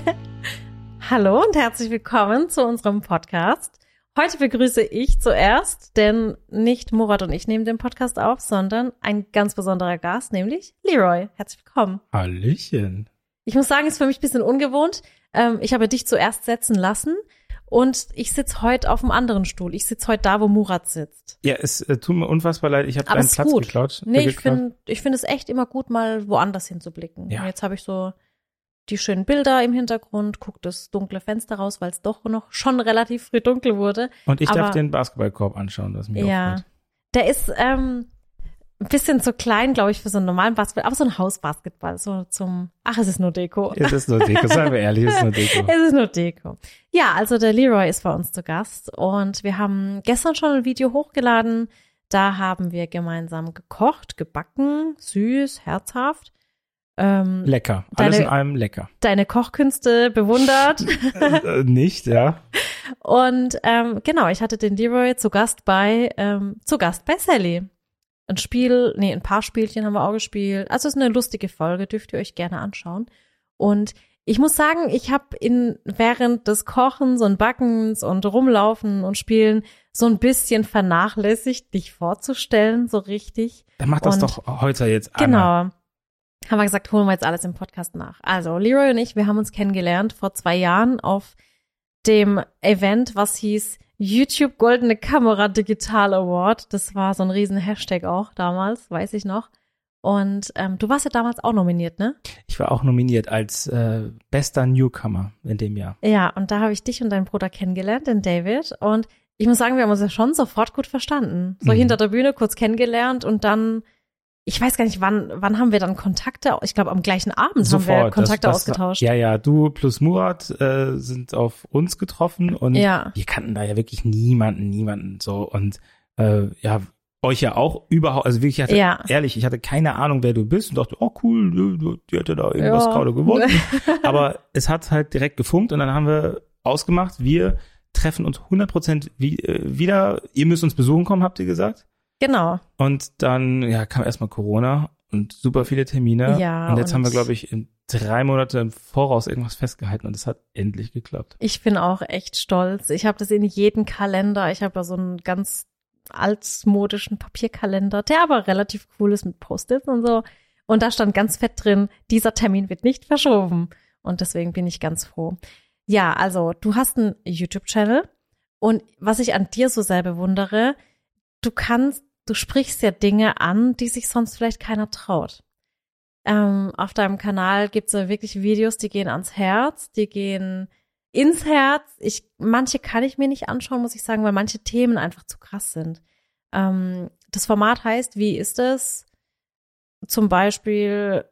Hallo und herzlich willkommen zu unserem Podcast. Heute begrüße ich zuerst, denn nicht Murat und ich nehmen den Podcast auf, sondern ein ganz besonderer Gast, nämlich Leroy. Herzlich willkommen. Hallöchen. Ich muss sagen, ist für mich ein bisschen ungewohnt. Ähm, ich habe dich zuerst setzen lassen und ich sitze heute auf einem anderen Stuhl. Ich sitze heute da, wo Murat sitzt. Ja, es äh, tut mir unfassbar leid, ich habe deinen Platz gut. geklaut. Nee, äh, ich finde ich finde es echt immer gut, mal woanders hinzublicken. Ja. Und Jetzt habe ich so die schönen Bilder im Hintergrund, guck das dunkle Fenster raus, weil es doch noch schon relativ früh dunkel wurde. Und ich aber- darf den Basketballkorb anschauen, was mich Ja. auffällt. Der ist ähm, ein bisschen zu klein, glaube ich, für so einen normalen Basketball, aber so ein Hausbasketball, so zum, ach, es ist nur Deko. Es ist nur Deko, seien wir ehrlich, es ist nur Deko. Es ist nur Deko. Ja, also der Leroy ist bei uns zu Gast und wir haben gestern schon ein Video hochgeladen. Da haben wir gemeinsam gekocht, gebacken, süß, herzhaft. Ähm, Lecker. Alles Deine- in allem lecker. deine Kochkünste bewundert. äh, nicht, ja. Und ähm, genau, ich hatte den Leroy zu Gast bei ähm, zu Gast bei Sally. Ein Spiel, nee, ein paar Spielchen haben wir auch gespielt. Also es ist eine lustige Folge, dürft ihr euch gerne anschauen. Und ich muss sagen, ich habe in während des Kochens und Backens und Rumlaufen und Spielen so ein bisschen vernachlässigt, dich vorzustellen, so richtig. Dann mach das Und- doch heute jetzt einmal. Genau. Haben wir gesagt, holen wir jetzt alles im Podcast nach. Also, Leroy und ich, wir haben uns kennengelernt vor zwei Jahren auf dem Event, was hieß YouTube Goldene Kamera Digital Award. Das war so ein riesen Hashtag auch damals, weiß ich noch. Und ähm, du warst ja damals auch nominiert, ne? Ich war auch nominiert als äh, bester Newcomer in dem Jahr. Ja, und da habe ich dich und deinen Bruder kennengelernt, den David. Und ich muss sagen, wir haben uns ja schon sofort gut verstanden. So Mhm. hinter der Bühne kurz kennengelernt und dann, ich weiß gar nicht, wann, wann haben wir dann Kontakte? Ich glaube, am gleichen Abend haben wir Kontakte das, das, ausgetauscht. Ja, ja, du plus Murat äh, sind auf uns getroffen und Ja. wir kannten da ja wirklich niemanden, niemanden so und äh, ja, euch ja auch überhaupt, also wirklich, ich hatte, Ja. ehrlich, ich hatte keine Ahnung, wer du bist und dachte, oh cool, die hätte da irgendwas Ja. gerade gewonnen. Aber es hat halt direkt gefunkt und dann haben wir ausgemacht, wir treffen uns 100% wie, äh, wieder, ihr müsst uns besuchen kommen, habt ihr gesagt. Genau. Und dann ja, kam erstmal Corona und super viele Termine. Ja, und jetzt und- haben wir, glaube ich, in drei Monate im Voraus irgendwas festgehalten und es hat endlich geklappt. Ich bin auch echt stolz. Ich habe das in jedem Kalender. Ich habe da so einen ganz altmodischen Papierkalender, der aber relativ cool ist mit Post-its und so. Und da stand ganz fett drin, dieser Termin wird nicht verschoben. Und deswegen bin ich ganz froh. Ja, also du hast einen YouTube-Channel und was ich an dir so sehr bewundere, du kannst, du sprichst ja Dinge an, die sich sonst vielleicht keiner traut. Ähm, auf deinem Kanal gibt's ja wirklich Videos, die gehen ans Herz, die gehen ins Herz. Ich, manche kann ich mir nicht anschauen, muss ich sagen, weil manche Themen einfach zu krass sind. Ähm, das Format heißt, wie ist es, zum Beispiel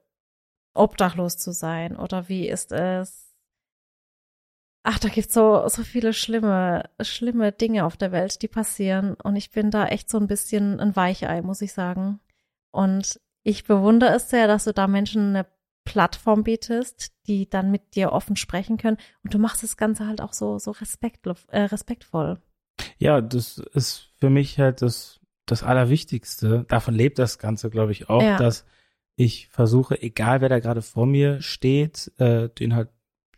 obdachlos zu sein oder wie ist es, ach, da gibt's so, so viele schlimme, schlimme Dinge auf der Welt, die passieren und ich bin da echt so ein bisschen ein Weichei, muss ich sagen. Und ich bewundere es sehr, dass du da Menschen eine Plattform bietest, die dann mit dir offen sprechen können. Und du machst das Ganze halt auch so, so respektvoll. Äh, respektvoll. Ja, das ist für mich halt das, das Allerwichtigste. Davon lebt das Ganze, glaube ich, auch, Ja. dass ich versuche, egal wer da gerade vor mir steht, äh, den halt,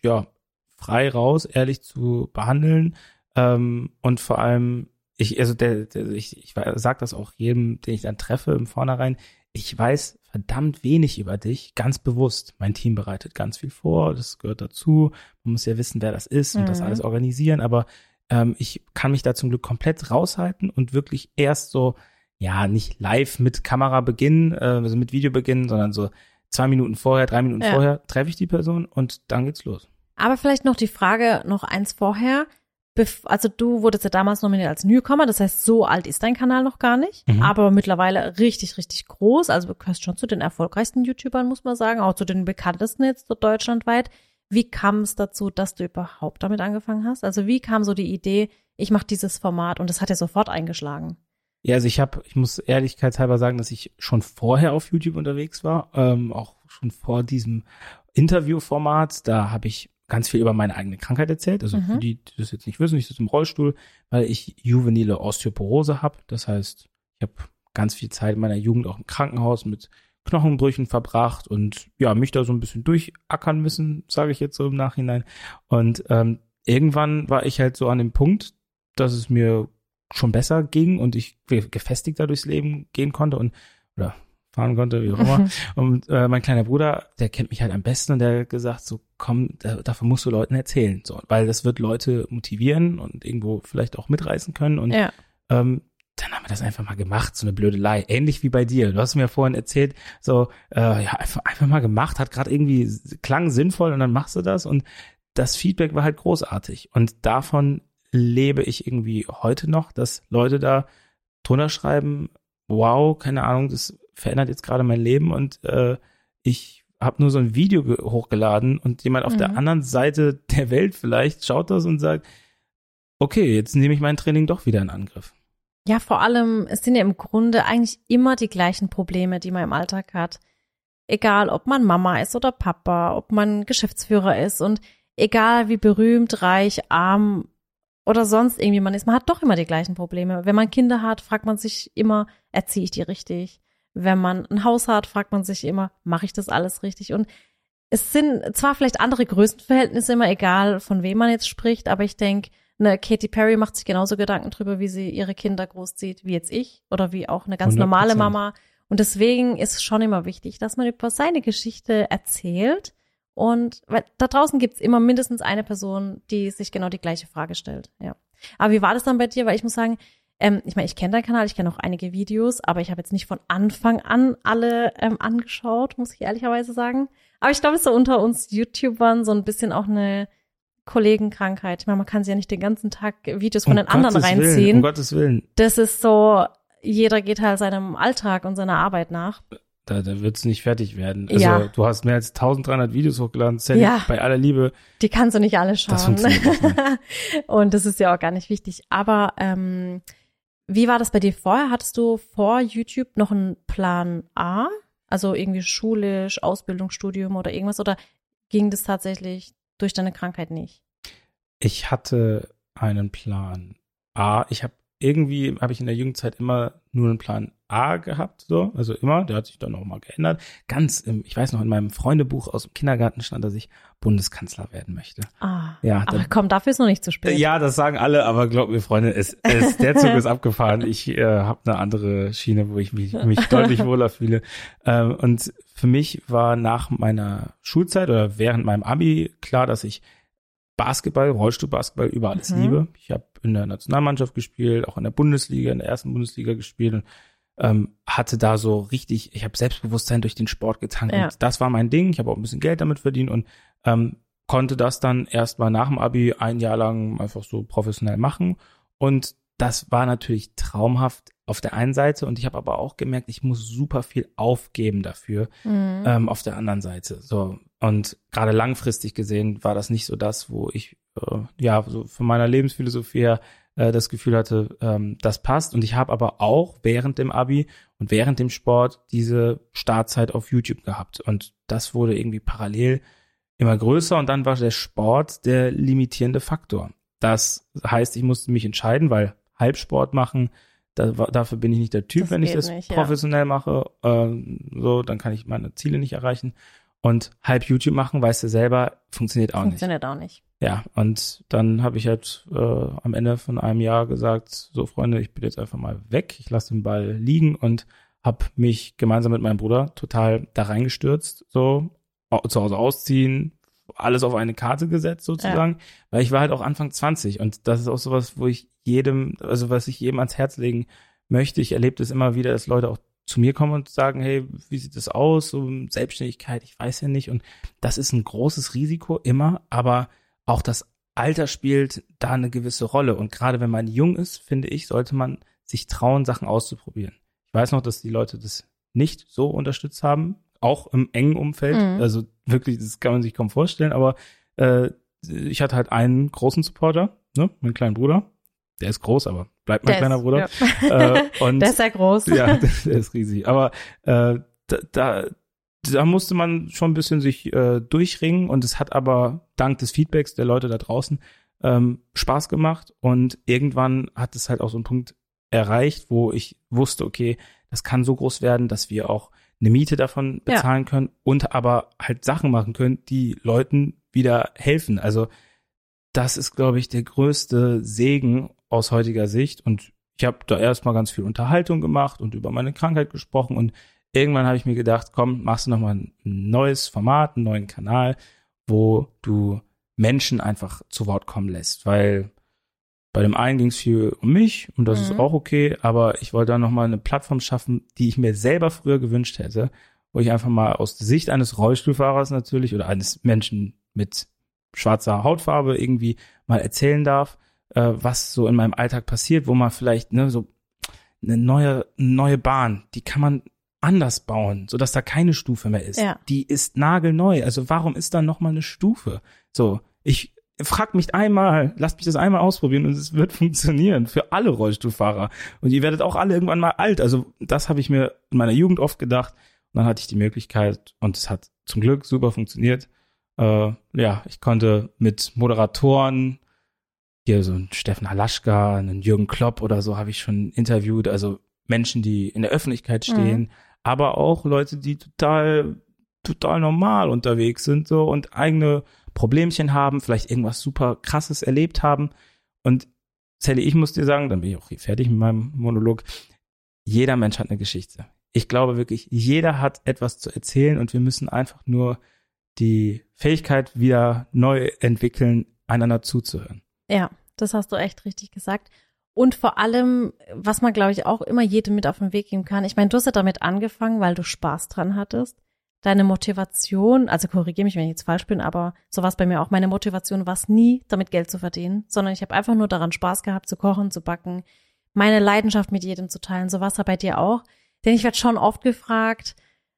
ja, frei raus, ehrlich zu behandeln. Ähm, und vor allem, ich, also der, der ich, ich sag das auch jedem, den ich dann treffe im Vornherein, ich weiß verdammt wenig über dich, ganz bewusst. Mein Team bereitet ganz viel vor, das gehört dazu. Man muss ja wissen, wer das ist und das Mhm. alles organisieren, aber ähm, ich kann mich da zum Glück komplett raushalten und wirklich erst so, ja, nicht live mit Kamera beginnen, äh, also mit Video beginnen, sondern so zwei Minuten vorher, drei Minuten Ja. vorher treffe ich die Person und dann geht's los. Aber vielleicht noch die Frage, noch eins vorher. Bef also du wurdest ja damals nominiert als Newcomer, das heißt, so alt ist dein Kanal noch gar nicht, Mhm. aber mittlerweile richtig, richtig groß. Also du gehörst schon zu den erfolgreichsten YouTubern, muss man sagen, auch zu den bekanntesten jetzt so deutschlandweit. Wie kam es dazu, dass du überhaupt damit angefangen hast? Also wie kam so die Idee, ich mache dieses Format und das hat ja sofort eingeschlagen? Ja, also ich habe, ich muss ehrlichkeitshalber sagen, dass ich schon vorher auf YouTube unterwegs war, ähm, auch schon vor diesem Interviewformat. Da habe ich ganz viel über meine eigene Krankheit erzählt. Also Mhm. für die, die das jetzt nicht wissen, ich sitze im Rollstuhl, weil ich juvenile Osteoporose habe. Das heißt, ich habe ganz viel Zeit in meiner Jugend auch im Krankenhaus mit Knochenbrüchen verbracht und ja, mich da so ein bisschen durchackern müssen, sage ich jetzt so im Nachhinein. Und ähm, irgendwann war ich halt so an dem Punkt, dass es mir schon besser ging und ich gefestigter durchs Leben gehen konnte und oder fahren konnte, wie auch immer. und äh, mein kleiner Bruder, der kennt mich halt am besten und der hat gesagt, so komm, da, davon musst du Leuten erzählen, so, weil das wird Leute motivieren und irgendwo vielleicht auch mitreißen können und Ja. ähm, dann haben wir das einfach mal gemacht, so eine Blödelei. Ähnlich wie bei dir. Du hast mir vorhin erzählt, so, äh, ja, einfach, einfach mal gemacht, hat gerade irgendwie, klang sinnvoll und dann machst du das und das Feedback war halt großartig. Und davon lebe ich irgendwie heute noch, dass Leute da drunter schreiben, wow, keine Ahnung, das verändert jetzt gerade mein Leben und äh, ich habe nur so ein Video ge- hochgeladen und jemand auf Mhm. der anderen Seite der Welt vielleicht schaut das und sagt, okay, jetzt nehme ich mein Training doch wieder in Angriff. Ja, vor allem, es sind ja im Grunde eigentlich immer die gleichen Probleme, die man im Alltag hat. Egal, ob man Mama ist oder Papa, ob man Geschäftsführer ist und egal wie berühmt, reich, arm oder sonst irgendwie man ist, man hat doch immer die gleichen Probleme. Wenn man Kinder hat, fragt man sich immer, erziehe ich die richtig? Wenn man ein Haus hat, fragt man sich immer, mache ich das alles richtig? Und es sind zwar vielleicht andere Größenverhältnisse immer egal, von wem man jetzt spricht, aber ich denke, eine Katy Perry macht sich genauso Gedanken drüber, wie sie ihre Kinder großzieht, wie jetzt ich oder wie auch eine ganz 100%. normale Mama. Und deswegen ist es schon immer wichtig, dass man über seine Geschichte erzählt. Und weil da draußen gibt's immer mindestens eine Person, die sich genau die gleiche Frage stellt. Ja. Aber wie war das dann bei dir? Weil ich muss sagen, ähm, ich meine, ich kenne deinen Kanal, ich kenne auch einige Videos, aber ich habe jetzt nicht von Anfang an alle ähm, angeschaut, muss ich ehrlicherweise sagen. Aber ich glaube, es ist so unter uns YouTubern so ein bisschen auch eine Kollegenkrankheit. Ich meine, man kann sich ja nicht den ganzen Tag Videos von Um den anderen Gottes Willen, reinziehen. um Gottes Willen. das ist so, jeder geht halt seinem Alltag und seiner Arbeit nach. Da, da wird's nicht fertig werden. Also Ja. du hast mehr als 1300 Videos hochgeladen. Sally, Ja. bei aller Liebe. Die kannst du nicht alle schauen. Das und das ist ja auch gar nicht wichtig. Aber ähm, wie war das bei dir vorher? Hattest du vor YouTube noch einen Plan A? Also irgendwie schulisch, Ausbildung, Studium oder irgendwas? Oder ging das tatsächlich durch deine Krankheit nicht? Ich hatte einen Plan A. Ich habe irgendwie, habe ich in der Jugendzeit immer nur einen Plan A gehabt, so. Also immer. Der hat sich dann auch mal geändert. Ganz im, ich weiß noch, in meinem Freundebuch aus dem Kindergarten stand, dass ich Bundeskanzler werden möchte. Ah, Ja, aber dann- komm, dafür ist noch nicht zu spät. Ja, das sagen alle, aber glaub mir, Freunde, es, es, der Zug ist abgefahren. Ich äh, habe eine andere Schiene, wo ich mich, mich deutlich wohler fühle. Ähm, und für mich war nach meiner Schulzeit oder während meinem Abi klar, dass ich Basketball, Rollstuhlbasketball über alles Mhm. liebe. Ich habe in der Nationalmannschaft gespielt, auch in der Bundesliga, in der ersten Bundesliga gespielt und ähm, hatte da so richtig, ich habe Selbstbewusstsein durch den Sport getankt. Ja. Das war mein Ding. Ich habe auch ein bisschen Geld damit verdient und ähm, konnte das dann erst mal nach dem Abi ein Jahr lang einfach so professionell machen. Und das war natürlich traumhaft auf der einen Seite und ich habe aber auch gemerkt, ich muss super viel aufgeben dafür Mhm. ähm, auf der anderen Seite. So und gerade langfristig gesehen war das nicht so das, wo ich äh, ja so von meiner Lebensphilosophie her äh, das Gefühl hatte, ähm, das passt. Und ich habe aber auch während dem Abi und während dem Sport diese Startzeit auf YouTube gehabt und das wurde irgendwie parallel immer größer und dann war der Sport der limitierende Faktor. Das heißt, ich musste mich entscheiden, weil Halbsport machen, da, dafür bin ich nicht der Typ, Das wenn ich das nicht, ja. professionell mache. Ähm, so, dann kann ich meine Ziele nicht erreichen. Und halb YouTube machen, weißt du selber, funktioniert auch nicht. Funktioniert auch nicht. Ja, und dann habe ich halt äh, am Ende von einem Jahr gesagt, so Freunde, ich bin jetzt einfach mal weg, ich lasse den Ball liegen und habe mich gemeinsam mit meinem Bruder total da reingestürzt, so zu Hause ausziehen, alles auf eine Karte gesetzt sozusagen, weil ich war halt auch Anfang 20 und das ist auch sowas, wo ich jedem, also was ich jedem ans Herz legen möchte. Ich erlebe das immer wieder, dass Leute auch zu mir kommen und sagen, hey, wie sieht das aus? So Selbstständigkeit, ich weiß ja nicht. Und das ist ein großes Risiko immer, aber auch das Alter spielt da eine gewisse Rolle. Und gerade wenn man jung ist, finde ich, sollte man sich trauen, Sachen auszuprobieren. Ich weiß noch, dass die Leute das nicht so unterstützt haben, auch im engen Umfeld. Mhm. Also wirklich, das kann man sich kaum vorstellen, aber äh, ich hatte halt einen großen Supporter, ne, meinen kleinen Bruder. Der ist groß, aber bleibt mein Der kleiner ist- Bruder. Ja. Äh, und Der ist sehr groß. ja, der ist riesig. Aber äh, da, da, da musste man schon ein bisschen sich äh, durchringen und es hat aber dank des Feedbacks der Leute da draußen ähm, Spaß gemacht und irgendwann hat es halt auch so einen Punkt erreicht, wo ich wusste, okay, das kann so groß werden, dass wir auch eine Miete davon bezahlen ja. können und aber halt Sachen machen können, die Leuten wieder helfen. Also das ist, glaube ich, der größte Segen aus heutiger Sicht. Und ich habe da erstmal ganz viel Unterhaltung gemacht und über meine Krankheit gesprochen. Und irgendwann habe ich mir gedacht, komm, machst du nochmal ein neues Format, einen neuen Kanal, wo du Menschen einfach zu Wort kommen lässt. Weil bei dem einen ging es viel um mich und das mhm. ist auch okay, aber ich wollte da nochmal eine Plattform schaffen, die ich mir selber früher gewünscht hätte, wo ich einfach mal aus der Sicht eines Rollstuhlfahrers natürlich oder eines Menschen mit schwarzer Hautfarbe irgendwie mal erzählen darf, äh, was so in meinem Alltag passiert, wo man vielleicht ne, so eine neue neue Bahn, die kann man anders bauen, so dass da keine Stufe mehr ist. Ja. Die ist nagelneu. Also warum ist da noch mal eine Stufe? So, ich frag mich einmal, lasst mich das einmal ausprobieren und es wird funktionieren für alle Rollstuhlfahrer. Und ihr werdet auch alle irgendwann mal alt. Also das habe ich mir in meiner Jugend oft gedacht. Und dann hatte ich die Möglichkeit und es hat zum Glück super funktioniert. Äh, ja, ich konnte mit Moderatoren, hier so ein Steffen Halaschka, einen Jürgen Klopp oder so habe ich schon interviewt. Also Menschen, die in der Öffentlichkeit mhm. stehen, mhm. aber auch Leute, die total, total normal unterwegs sind so und eigene Problemchen haben, vielleicht irgendwas super krasses erlebt haben. Und Sally, ich muss dir sagen, dann bin ich auch hier fertig mit meinem Monolog. Jeder Mensch hat eine Geschichte. Ich glaube wirklich, jeder hat etwas zu erzählen und wir müssen einfach nur die Fähigkeit wieder neu entwickeln, einander zuzuhören. Ja, das hast du echt richtig gesagt. Und vor allem, was man, glaube ich, auch immer jedem mit auf den Weg geben kann. Ich meine, du hast ja damit angefangen, weil du Spaß dran hattest deine Motivation, also korrigiere mich, wenn ich jetzt falsch bin, aber so war es bei mir auch. Meine Motivation war es nie, damit Geld zu verdienen, sondern ich habe einfach nur daran Spaß gehabt, zu kochen, zu backen, meine Leidenschaft mit jedem zu teilen. So war es bei dir auch. Denn ich werde schon oft gefragt,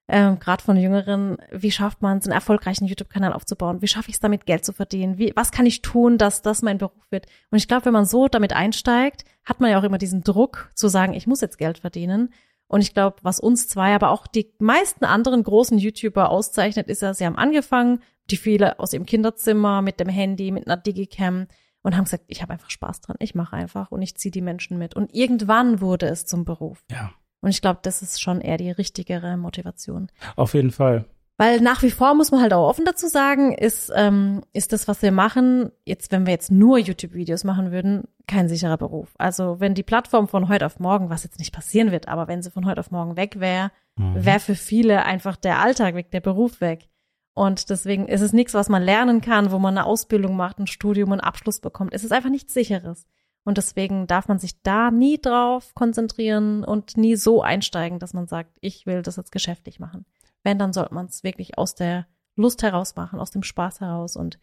ähm, gerade von Jüngeren, wie schafft man es, einen erfolgreichen YouTube-Kanal aufzubauen? Wie schaffe ich es damit, Geld zu verdienen? Wie, was kann ich tun, dass das mein Beruf wird? Und ich glaube, wenn man so damit einsteigt, hat man ja auch immer diesen Druck zu sagen, ich muss jetzt Geld verdienen. Und ich glaube, was uns zwei, aber auch die meisten anderen großen YouTuber auszeichnet, ist ja, sie haben angefangen, die viele aus ihrem Kinderzimmer mit dem Handy, mit einer Digicam und haben gesagt, ich habe einfach Spaß dran, ich mache einfach und ich ziehe die Menschen mit. Und irgendwann wurde es zum Beruf. Ja. Und ich glaube, das ist schon eher die richtigere Motivation. Auf jeden Fall. Weil nach wie vor muss man halt auch offen dazu sagen, ist, ähm, ist das, was wir machen, jetzt, wenn wir jetzt nur YouTube-Videos machen würden, kein sicherer Beruf. Also wenn die Plattform von heute auf morgen, was jetzt nicht passieren wird, aber wenn sie von heute auf morgen weg wäre, mhm. wäre für viele einfach der Alltag weg, der Beruf weg. Und deswegen ist es nichts, was man lernen kann, wo man eine Ausbildung macht, ein Studium, einen Abschluss bekommt. Es ist einfach nichts sicheres. Und deswegen darf man sich da nie drauf konzentrieren und nie so einsteigen, dass man sagt, ich will das jetzt geschäftlich machen. Wenn, dann sollte man es wirklich aus der Lust heraus machen, aus dem Spaß heraus und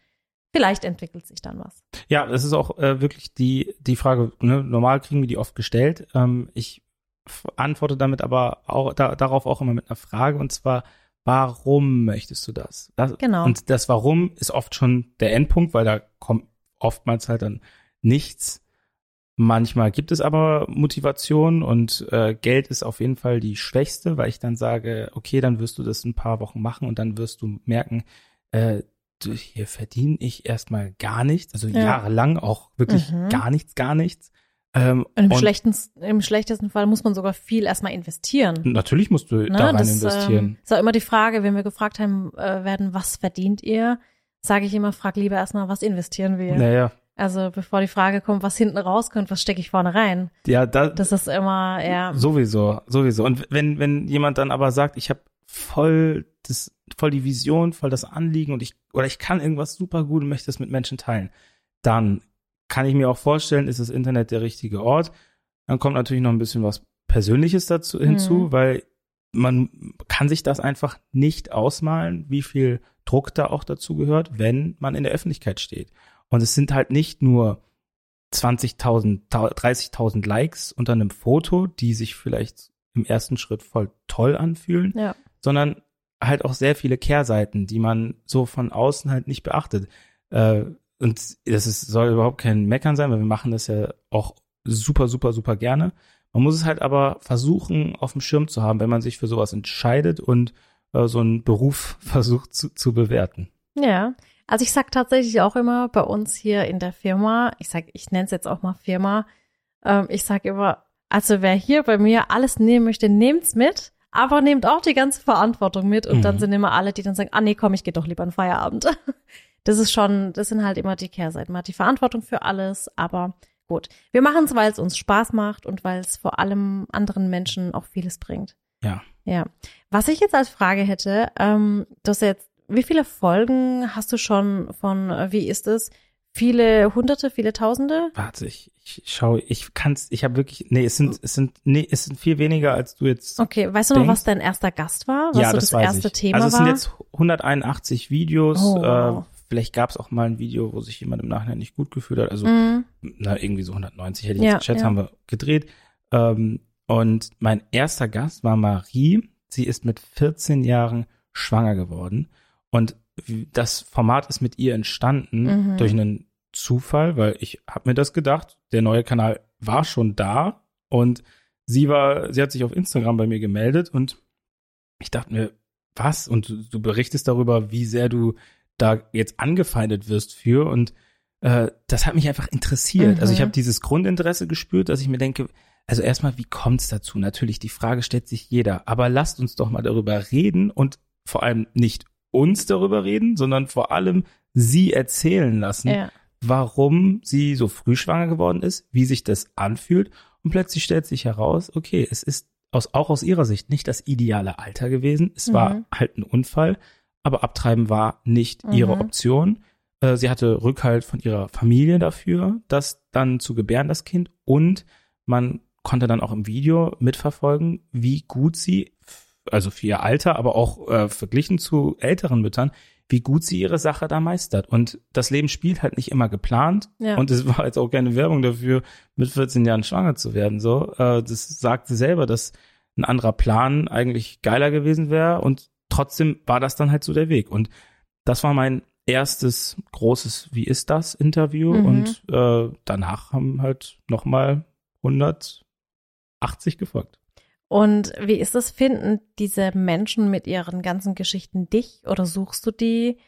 vielleicht entwickelt sich dann was. Ja, das ist auch äh, wirklich die, die Frage, ne? normal kriegen wir die oft gestellt. Ähm, ich antworte damit aber auch da, darauf auch immer mit einer Frage und zwar, warum möchtest du das? das? Genau. Und das Warum ist oft schon der Endpunkt, weil da kommt oftmals halt dann nichts Manchmal gibt es aber Motivation und äh, Geld ist auf jeden Fall die schwächste, weil ich dann sage, okay, dann wirst du das ein paar Wochen machen und dann wirst du merken, äh, hier verdiene ich erstmal gar nichts, also ja. jahrelang auch wirklich mhm. gar nichts, gar nichts. Ähm, und im, schlechten, im schlechtesten Fall muss man sogar viel erstmal investieren. Natürlich musst du ne? da rein das, investieren. Ähm, ist auch immer die Frage, wenn wir gefragt haben äh, werden, was verdient ihr, sage ich immer, frag lieber erstmal, was investieren wir. Naja, also bevor die Frage kommt, was hinten rauskommt, was stecke ich vorne rein? Ja, da, das ist immer, ja. Sowieso, sowieso. Und wenn, wenn jemand dann aber sagt, ich habe voll das, voll die Vision, voll das Anliegen und ich, oder ich kann irgendwas super gut und möchte das mit Menschen teilen, dann kann ich mir auch vorstellen, ist das Internet der richtige Ort. Dann kommt natürlich noch ein bisschen was Persönliches dazu hinzu, mhm. weil man kann sich das einfach nicht ausmalen, wie viel Druck da auch dazu gehört, wenn man in der Öffentlichkeit steht. Und es sind halt nicht nur 20.000, 30.000 Likes unter einem Foto, die sich vielleicht im ersten Schritt voll toll anfühlen, ja. sondern halt auch sehr viele Kehrseiten, die man so von außen halt nicht beachtet. Äh, und das ist, soll überhaupt kein Meckern sein, weil wir machen das ja auch super, super, super gerne. Man muss es halt aber versuchen, auf dem Schirm zu haben, wenn man sich für sowas entscheidet und äh, so einen Beruf versucht zu, zu bewerten. Ja, also ich sag tatsächlich auch immer bei uns hier in der Firma, ich sag, ich nenne es jetzt auch mal Firma, ähm, ich sag immer, also wer hier bei mir alles nehmen möchte, nehmt's mit, aber nehmt auch die ganze Verantwortung mit und Mhm. dann sind immer alle, die dann sagen, ah nee, komm, ich gehe doch lieber an Feierabend. Das ist schon, das sind halt immer die Kehrseiten. Man hat die Verantwortung für alles, aber gut. Wir machen es, weil es uns Spaß macht und weil es vor allem anderen Menschen auch vieles bringt. Ja. Ja. Was ich jetzt als Frage hätte, ähm, du hast jetzt, wie viele Folgen hast du schon von äh, Wie ist es? Viele Hunderte, viele Tausende? Warte, ich, ich schaue, ich kann's, ich habe wirklich, nee, es sind, es sind, nee, es sind viel weniger, als du jetzt. Okay, weißt du noch, Denkst- was dein erster Gast war? Was ja, so das, das, weiß erste ich. Thema also es war? sind jetzt 181 Videos. Oh, äh, vielleicht gab es auch mal ein Video, wo sich jemand im Nachhinein nicht gut gefühlt hat. Also Mhm. na, irgendwie so 190 hätte ich Ja, jetzt geschätzt, ja. haben wir gedreht. Ähm, und mein erster Gast war Marie. Sie ist mit 14 Jahren schwanger geworden. Und das Format ist mit ihr entstanden Mhm. durch einen Zufall, weil ich habe mir das gedacht. Der neue Kanal war schon da und sie war, sie hat sich auf Instagram bei mir gemeldet und ich dachte mir, was? Und du, du berichtest darüber, wie sehr du da jetzt angefeindet wirst für und äh, das hat mich einfach interessiert. Mhm. Also ich habe dieses Grundinteresse gespürt, dass ich mir denke, also erstmal, wie kommt's dazu? Natürlich, die Frage stellt sich jeder, aber lasst uns doch mal darüber reden und vor allem nicht uns darüber reden, sondern vor allem sie erzählen lassen, Ja. warum sie so früh schwanger geworden ist, wie sich das anfühlt und plötzlich stellt sich heraus, okay, es ist aus, auch aus ihrer Sicht nicht das ideale Alter gewesen. Es war Mhm. halt ein Unfall, aber Abtreiben war nicht ihre Mhm. Option. Äh, Sie hatte Rückhalt von ihrer Familie dafür, das dann zu gebären, das Kind. Und man konnte dann auch im Video mitverfolgen, wie gut sie, also für ihr Alter, aber auch äh, verglichen zu älteren Müttern, wie gut sie ihre Sache da meistert. Und das Leben spielt halt nicht immer geplant. Ja. Und es war jetzt auch keine Werbung dafür, mit 14 Jahren schwanger zu werden. So, äh, das sagt sie selber, dass ein anderer Plan eigentlich geiler gewesen wäre. Und trotzdem war das dann halt so der Weg. Und das war mein erstes großes Wie ist das Interview. Mhm. Und äh, danach haben halt nochmal 180 gefolgt. Und wie ist es, finden diese Menschen mit ihren ganzen Geschichten dich oder suchst du die?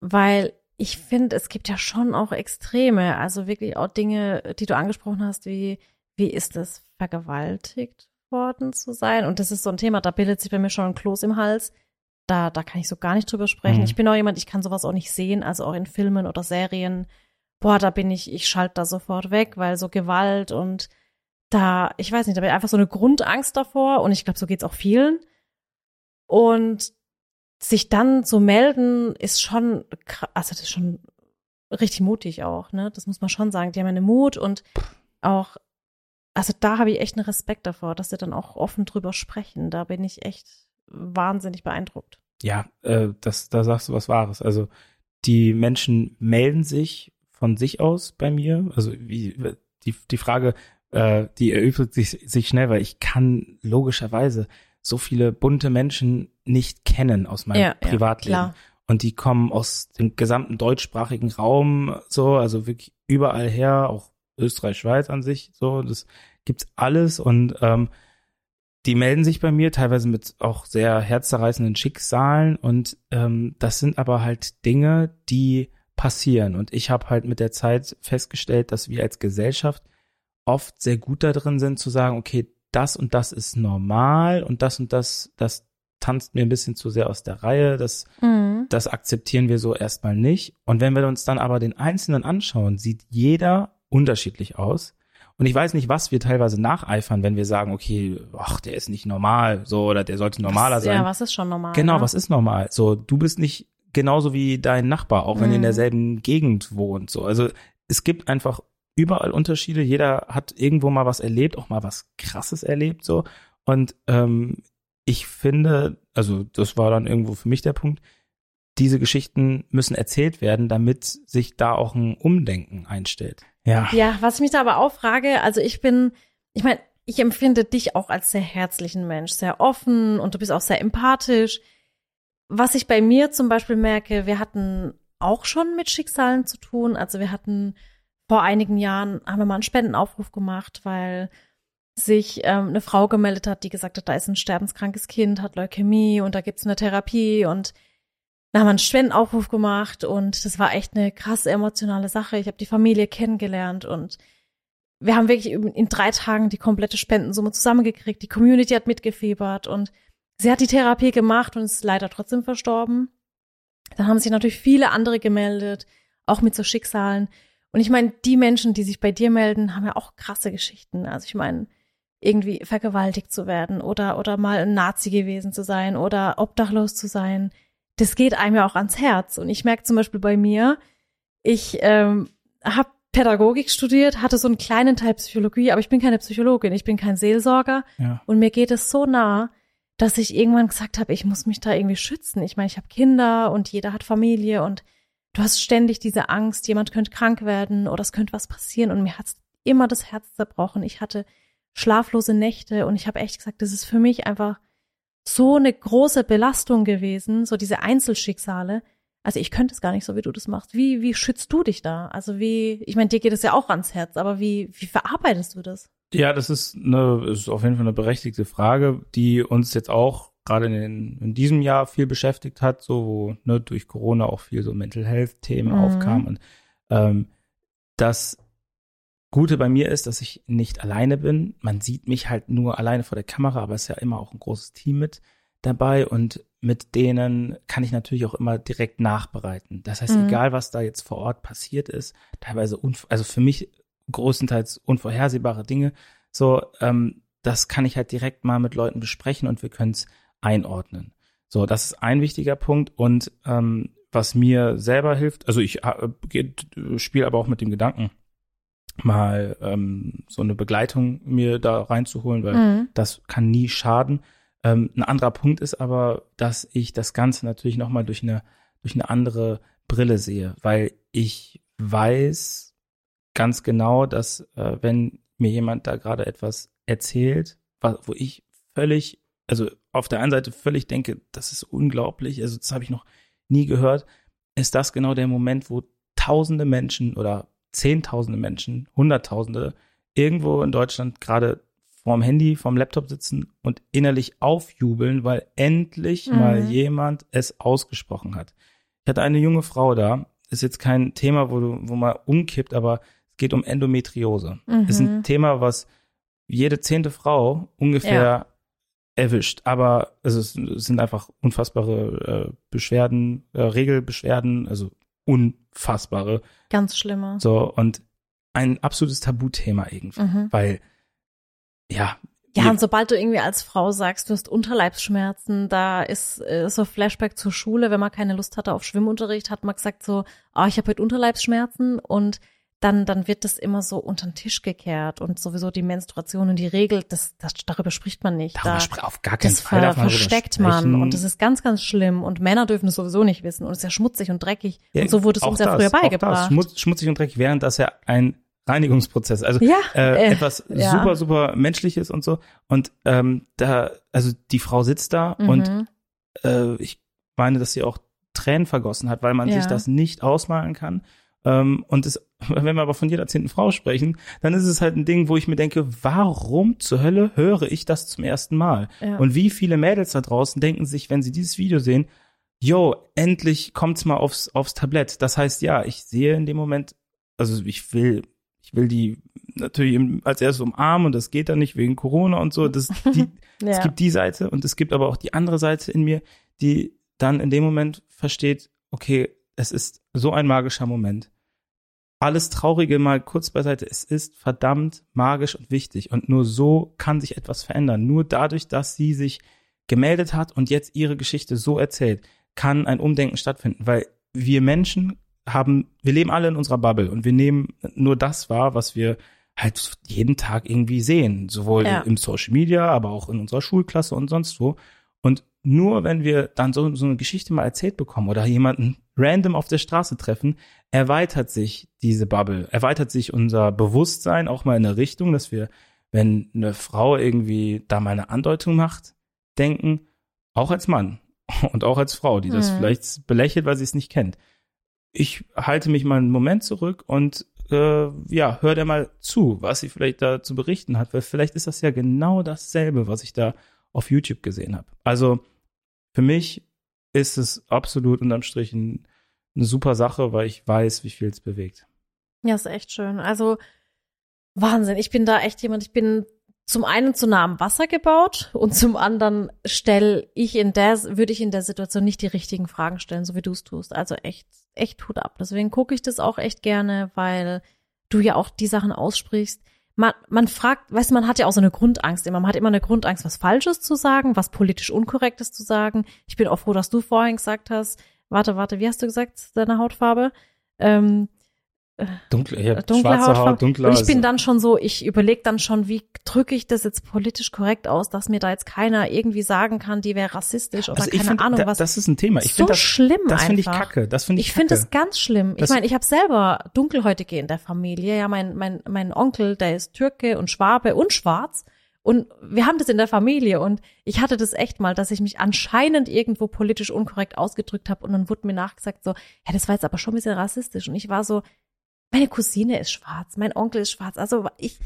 Weil ich finde, es gibt ja schon auch Extreme, also wirklich auch Dinge, die du angesprochen hast, wie, wie ist es, vergewaltigt worden zu sein? Und das ist so ein Thema, da bildet sich bei mir schon ein Kloß im Hals. Da, da kann ich so gar nicht drüber sprechen. Mhm. Ich bin auch jemand, ich kann sowas auch nicht sehen, also auch in Filmen oder Serien. Boah, da bin ich, ich schalte da sofort weg, weil so Gewalt und da, ich weiß nicht, da bin ich einfach so eine Grundangst davor und ich glaube, so geht's auch vielen. Und sich dann zu melden, ist schon, also das ist schon richtig mutig auch, ne? Das muss man schon sagen. Die haben eine Mut und auch, also da habe ich echt einen Respekt davor, dass sie dann auch offen drüber sprechen. Da bin ich echt wahnsinnig beeindruckt. Ja, äh, das, da sagst du was Wahres. Also die Menschen melden sich von sich aus bei mir. Also wie, die, die Frage, äh, die erübrigt sich, sich schnell, weil ich kann logischerweise so viele bunte Menschen nicht kennen aus meinem Ja, ja, Privatleben. klar. Und die kommen aus dem gesamten deutschsprachigen Raum, so, also wirklich überall her, auch Österreich, Schweiz an sich, so, das gibt's alles und ähm, die melden sich bei mir, teilweise mit auch sehr herzzerreißenden Schicksalen und ähm, das sind aber halt Dinge, die passieren und ich habe halt mit der Zeit festgestellt, dass wir als Gesellschaft oft sehr gut da drin sind zu sagen, okay, das und das ist normal und das und das, das tanzt mir ein bisschen zu sehr aus der Reihe, das Mhm. das akzeptieren wir so erstmal nicht. Und wenn wir uns dann aber den Einzelnen anschauen, sieht jeder unterschiedlich aus. Und ich weiß nicht, was wir teilweise nacheifern, wenn wir sagen, okay, ach, der ist nicht normal, so, oder der sollte normaler was, sein. Ja, was ist schon normal? genau, ne? was ist normal? So, du bist nicht genauso wie dein Nachbar, auch wenn ihr in Mhm. derselben Gegend wohnt, so. Also, es gibt einfach überall Unterschiede. Jeder hat irgendwo mal was erlebt, auch mal was Krasses erlebt, so. Und ähm, ich finde, also das war dann irgendwo für mich der Punkt, diese Geschichten müssen erzählt werden, damit sich da auch ein Umdenken einstellt. Ja. Ja, was ich mich da aber auch frage, also ich bin, ich meine, ich empfinde dich auch als sehr herzlichen Mensch, sehr offen und du bist auch sehr empathisch. Was ich bei mir zum Beispiel merke, wir hatten auch schon mit Schicksalen zu tun. Also wir hatten vor einigen Jahren, haben wir mal einen Spendenaufruf gemacht, weil sich ähm, eine Frau gemeldet hat, die gesagt hat, da ist ein sterbenskrankes Kind, hat Leukämie und da gibt's eine Therapie und da haben wir einen Spendenaufruf gemacht und das war echt eine krasse emotionale Sache. Ich habe die Familie kennengelernt und wir haben wirklich in drei Tagen die komplette Spendensumme zusammengekriegt. Die Community hat mitgefiebert und sie hat die Therapie gemacht und ist leider trotzdem verstorben. Dann haben sich natürlich viele andere gemeldet, auch mit so Schicksalen. Und ich meine, die Menschen, die sich bei dir melden, haben ja auch krasse Geschichten. Also ich meine, irgendwie vergewaltigt zu werden oder, oder mal ein Nazi gewesen zu sein oder obdachlos zu sein. Das geht einem ja auch ans Herz. Und ich merke zum Beispiel bei mir, ich ähm, habe Pädagogik studiert, hatte so einen kleinen Teil Psychologie, aber ich bin keine Psychologin, ich bin kein Seelsorger. Ja. Und mir geht es so nah, dass ich irgendwann gesagt habe, ich muss mich da irgendwie schützen. Ich meine, ich habe Kinder und jeder hat Familie und du hast ständig diese Angst, jemand könnte krank werden oder es könnte was passieren und mir hat's immer das Herz zerbrochen. Ich hatte schlaflose Nächte und ich habe echt gesagt, das ist für mich einfach so eine große Belastung gewesen, so diese Einzelschicksale. Also ich könnte es gar nicht so, wie du das machst. Wie, wie schützt du dich da? Also wie, ich meine, dir geht es ja auch ans Herz, aber wie, wie verarbeitest du das? Ja, das ist eine, ist auf jeden Fall eine berechtigte Frage, die uns jetzt auch gerade in, in diesem Jahr viel beschäftigt hat, so wo ne, durch Corona auch viel so Mental Health Themen Mhm. aufkamen und ähm, das Gute bei mir ist, dass ich nicht alleine bin. Man sieht mich halt nur alleine vor der Kamera, aber es ist ja immer auch ein großes Team mit dabei und mit denen kann ich natürlich auch immer direkt nachbereiten. Das heißt, Mhm. egal was da jetzt vor Ort passiert ist, teilweise, also für mich größtenteils unvorhersehbare Dinge, so, ähm, das kann ich halt direkt mal mit Leuten besprechen und wir können es einordnen. So, das ist ein wichtiger Punkt und ähm, was mir selber hilft, also ich äh, spiele aber auch mit dem Gedanken, mal ähm, so eine Begleitung mir da reinzuholen, weil Mhm. das kann nie schaden. Ähm, ein anderer Punkt ist aber, dass ich das Ganze natürlich nochmal durch eine, durch eine andere Brille sehe, weil ich weiß ganz genau, dass äh, wenn mir jemand da gerade etwas erzählt, wo ich völlig, also auf der einen Seite völlig denke, das ist unglaublich, also das habe ich noch nie gehört, ist das genau der Moment, wo tausende Menschen oder zehntausende Menschen, hunderttausende irgendwo in Deutschland gerade vorm Handy, vorm Laptop sitzen und innerlich aufjubeln, weil endlich Mhm. mal jemand es ausgesprochen hat. Ich hatte eine junge Frau da, ist jetzt kein Thema, wo, du, wo man umkippt, aber es geht um Endometriose. Mhm. Ist ein Thema, was jede zehnte Frau ungefähr Ja. Erwischt. Aber also es, sind einfach unfassbare äh, Beschwerden, äh, Regelbeschwerden, also unfassbare. Ganz schlimmer. So, und ein absolutes Tabuthema irgendwie. Mhm. Weil, ja. Ja, und sobald du irgendwie als Frau sagst, du hast Unterleibsschmerzen, da ist äh, so Flashback zur Schule, wenn man keine Lust hatte auf Schwimmunterricht, hat man gesagt so, ah, ich habe heute Unterleibsschmerzen und dann, dann wird das immer so unter den Tisch gekehrt und sowieso die Menstruation und die Regel, das, das darüber spricht man nicht. darüber da, spre- auf gar keinen das Fall ver man darüber versteckt man und das ist ganz, ganz schlimm und Männer dürfen es sowieso nicht wissen und es ist ja schmutzig und dreckig Ja, und so wurde es uns ja das, früher auch Das, beigebracht. schmutz, schmutzig und dreckig, während das ja ein Reinigungsprozess, also ja, äh, äh, etwas ja. super, super menschliches und so. Und ähm, da, also die Frau sitzt da und Mhm. äh, ich meine, dass sie auch Tränen vergossen hat, weil man Ja. sich das nicht ausmalen kann. Ähm, und es, wenn wir aber von jeder zehnten Frau sprechen, dann ist es halt ein Ding, wo ich mir denke, warum zur Hölle höre ich das zum ersten Mal? ja. Und wie viele Mädels da draußen denken sich, wenn sie dieses Video sehen, yo, endlich kommt's mal aufs, aufs Tablett. Das heißt, ja, ich sehe in dem Moment, also ich will, ich will die natürlich als erstes umarmen und das geht dann nicht wegen Corona und so. Das, die, es ja. gibt die Seite und es gibt aber auch die andere Seite in mir, die dann in dem Moment versteht, okay, es ist so ein magischer Moment. Alles Traurige mal kurz beiseite. Es ist verdammt magisch und wichtig. Und nur so kann sich etwas verändern. Nur dadurch, dass sie sich gemeldet hat und jetzt ihre Geschichte so erzählt, kann ein Umdenken stattfinden. Weil wir Menschen haben, wir leben alle in unserer Bubble und wir nehmen nur das wahr, was wir halt jeden Tag irgendwie sehen. Sowohl Ja. im Social Media, aber auch in unserer Schulklasse und sonst wo. Nur wenn wir dann so, so eine Geschichte mal erzählt bekommen oder jemanden random auf der Straße treffen, erweitert sich diese Bubble, erweitert sich unser Bewusstsein auch mal in eine Richtung, dass wir, wenn eine Frau irgendwie da mal eine Andeutung macht, denken, auch als Mann und auch als Frau, die das Mhm. vielleicht belächelt, weil sie es nicht kennt. Ich halte mich mal einen Moment zurück und äh, ja, hör dir mal zu, was sie vielleicht da zu berichten hat, weil vielleicht ist das ja genau dasselbe, was ich da auf YouTube gesehen habe. Also für mich ist es absolut unterm Strich ein, eine super Sache, weil ich weiß, wie viel es bewegt. Ja, ist echt schön. Also Wahnsinn. Ich bin da echt jemand, ich bin zum einen zu nah am Wasser gebaut und zum anderen stelle ich in der, würde ich in der Situation nicht die richtigen Fragen stellen, so wie du es tust. Also echt, echt Hut ab. Deswegen gucke ich das auch echt gerne, weil du ja auch die Sachen aussprichst. Man, man fragt, weißt du, man hat ja auch so eine Grundangst immer. Man hat immer eine Grundangst, was Falsches zu sagen, was politisch Unkorrektes zu sagen. Ich bin auch froh, dass du vorhin gesagt hast, warte, warte, wie hast du gesagt, deine Hautfarbe? Ähm, Dunkel, ich hab dunkle schwarze Hautfarbe. Haut, dunkler. Und ich bin dann schon so, ich überlege dann schon, wie drücke ich das jetzt politisch korrekt aus, dass mir da jetzt keiner irgendwie sagen kann, die wäre rassistisch oder also ich keine find, Ahnung da, was. Das ist ein Thema. Ich so finde das, schlimm das finde ich kacke. Das finde ich, Ich finde es ganz schlimm. Das- ich meine, ich habe selber Dunkelhäutige in der Familie. Ja, mein, mein, mein Onkel, der ist Türke und Schwabe und schwarz. Und wir haben das in der Familie. Und ich hatte das echt mal, dass ich mich anscheinend irgendwo politisch unkorrekt ausgedrückt habe. Und dann wurde mir nachgesagt so, ja, das war jetzt aber schon ein bisschen rassistisch. Und ich war so, meine Cousine ist schwarz, mein Onkel ist schwarz. Also ich,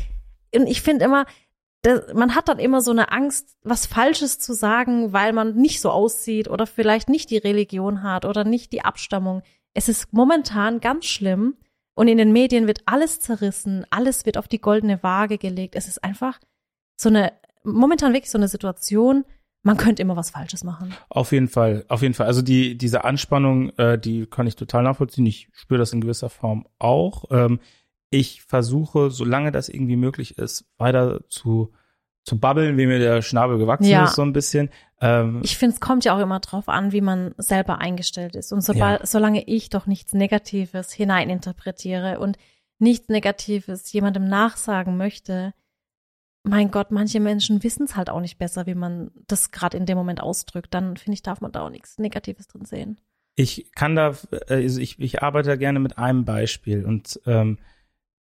und ich finde immer, das, man hat dann immer so eine Angst, was Falsches zu sagen, weil man nicht so aussieht oder vielleicht nicht die Religion hat oder nicht die Abstammung. Es ist momentan ganz schlimm und in den Medien wird alles zerrissen, alles wird auf die goldene Waage gelegt. Es ist einfach so eine, momentan wirklich so eine Situation, man könnte immer was Falsches machen. Auf jeden Fall, auf jeden Fall. Also die diese Anspannung, äh, die kann ich total nachvollziehen. Ich spüre das in gewisser Form auch. Ähm, ich versuche, solange das irgendwie möglich ist, weiter zu zu babbeln, wie mir der Schnabel gewachsen Ja. ist, so ein bisschen. Ähm, Ich finde, es kommt ja auch immer drauf an, wie man selber eingestellt ist. Und sobald, solange ich doch nichts Negatives hineininterpretiere und nichts Negatives jemandem nachsagen möchte, mein Gott, manche Menschen wissen es halt auch nicht besser, wie man das gerade in dem Moment ausdrückt. Dann finde ich, darf man da auch nichts Negatives drin sehen. Ich kann da, äh, also ich, ich arbeite da gerne mit einem Beispiel und ähm,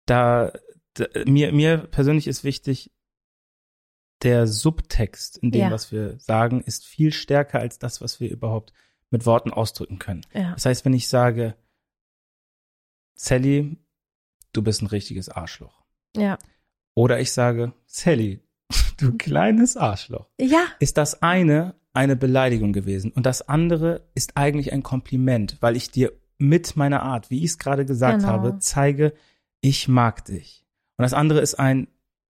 da, da mir, mir persönlich ist wichtig, der Subtext in dem, Ja. was wir sagen, ist viel stärker als das, was wir überhaupt mit Worten ausdrücken können. Ja. Das heißt, wenn ich sage, Sally, du bist ein richtiges Arschloch. Ja. Oder ich sage, Sally, du kleines Arschloch Ja. ist das eine eine Beleidigung gewesen und das andere ist eigentlich ein Kompliment, weil ich dir mit meiner Art, wie ich es gerade gesagt Genau. habe, zeige, ich mag dich. Und das andere ist ein,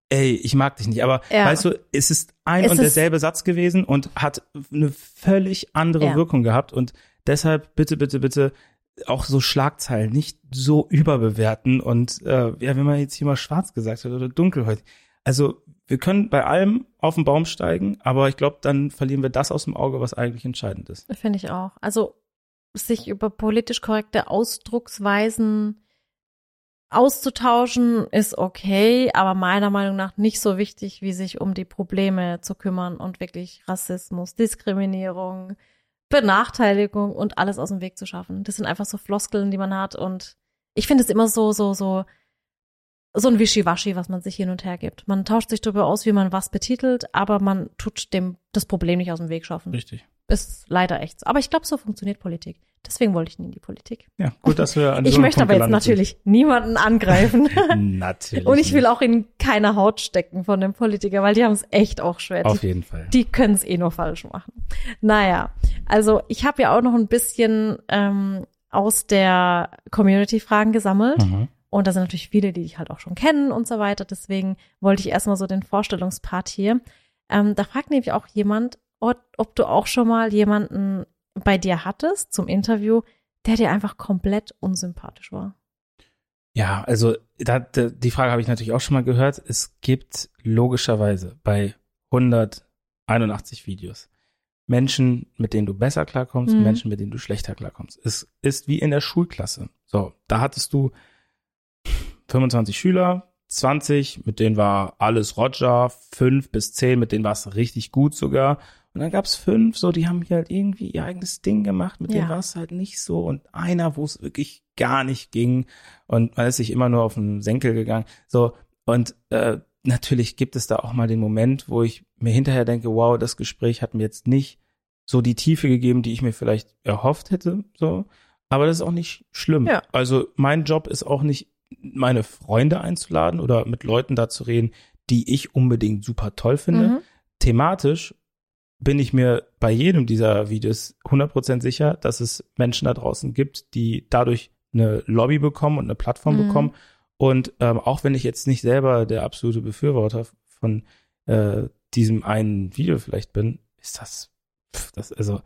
ey, ich mag dich nicht. Aber Ja. weißt du, es ist ein Es und derselbe Satz gewesen und hat eine völlig andere Ja. Wirkung gehabt und deshalb bitte, bitte, bitte auch so Schlagzeilen nicht so überbewerten und äh, ja, wenn man jetzt hier mal schwarz gesagt hat oder dunkelhäutig. Also wir können bei allem auf den Baum steigen, aber ich glaube, dann verlieren wir das aus dem Auge, was eigentlich entscheidend ist. Finde ich auch. Also sich über politisch korrekte Ausdrucksweisen auszutauschen ist okay, aber meiner Meinung nach nicht so wichtig, wie sich um die Probleme zu kümmern und wirklich Rassismus, Diskriminierung, Benachteiligung und alles aus dem Weg zu schaffen. Das sind einfach so Floskeln, die man hat und ich finde es immer so, so, so, so ein Wischiwaschi, was man sich hin und her gibt. Man tauscht sich darüber aus, wie man was betitelt, aber man tut dem das Problem nicht aus dem Weg schaffen. Richtig. Ist leider echt so. Aber ich glaube, so funktioniert Politik. Deswegen wollte ich nie in die Politik. Ja, gut, dass wir an Ich möchte Punkt aber jetzt gelandet sind. natürlich niemanden angreifen. Natürlich. Und ich will auch in keiner Haut stecken von dem Politiker, weil die haben es echt auch schwer. Auf jeden Fall. die können es eh nur falsch machen. Naja, also ich habe ja auch noch ein bisschen ähm, aus der Community-Fragen gesammelt. Mhm. Und da sind natürlich viele, die dich halt auch schon kennen und so weiter. Deswegen wollte ich erstmal so den Vorstellungspart hier. Ähm, da fragt nämlich auch jemand, ob, ob du auch schon mal jemanden bei dir hattest zum Interview, der dir einfach komplett unsympathisch war. Ja, also da, da, die Frage habe ich natürlich auch schon mal gehört. Es gibt logischerweise bei 181 Videos Menschen, mit denen du besser klarkommst, Mhm. Menschen, mit denen du schlechter klarkommst. Es ist wie in der Schulklasse. So, da hattest du 25 Schüler, 20, mit denen war alles Roger, 5 bis 10, mit denen war es richtig gut sogar. Und dann gab's fünf, so, die haben hier halt irgendwie ihr eigenes Ding gemacht, mit denen Ja. war es halt nicht so. Und einer, wo es wirklich gar nicht ging. Und man ist sich immer nur auf den Senkel gegangen. So, und äh, natürlich gibt es da auch mal den Moment, wo ich mir hinterher denke, wow, das Gespräch hat mir jetzt nicht so die Tiefe gegeben, die ich mir vielleicht erhofft hätte. So, aber das ist auch nicht schlimm. Ja. Also mein Job ist auch nicht, meine Freunde einzuladen oder mit Leuten da zu reden, die ich unbedingt super toll finde. Mhm. Thematisch bin ich mir bei jedem dieser Videos 100% sicher, dass es Menschen da draußen gibt, die dadurch eine Lobby bekommen und eine Plattform Mhm. bekommen. Und ähm, auch wenn ich jetzt nicht selber der absolute Befürworter von äh, diesem einen Video vielleicht bin, ist das, pff, das also,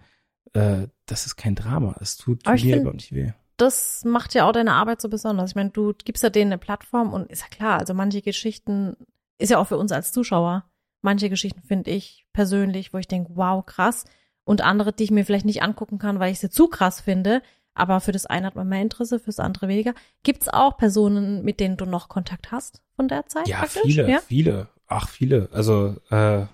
äh, das ist kein Drama. Es tut Aber mir überhaupt nicht weh. das macht ja auch deine Arbeit so besonders. Ich meine, du gibst ja denen eine Plattform und ist ja klar, also manche Geschichten ist ja auch für uns als Zuschauer. Manche Geschichten finde ich persönlich, wo ich denke, wow, krass. Und andere, die ich mir vielleicht nicht angucken kann, weil ich sie zu krass finde. Aber für das eine hat man mehr Interesse, fürs andere weniger. Gibt's auch Personen, mit denen du noch Kontakt hast von der Zeit? Ja, praktisch? viele, Ja? viele. Ach, viele. Also, äh,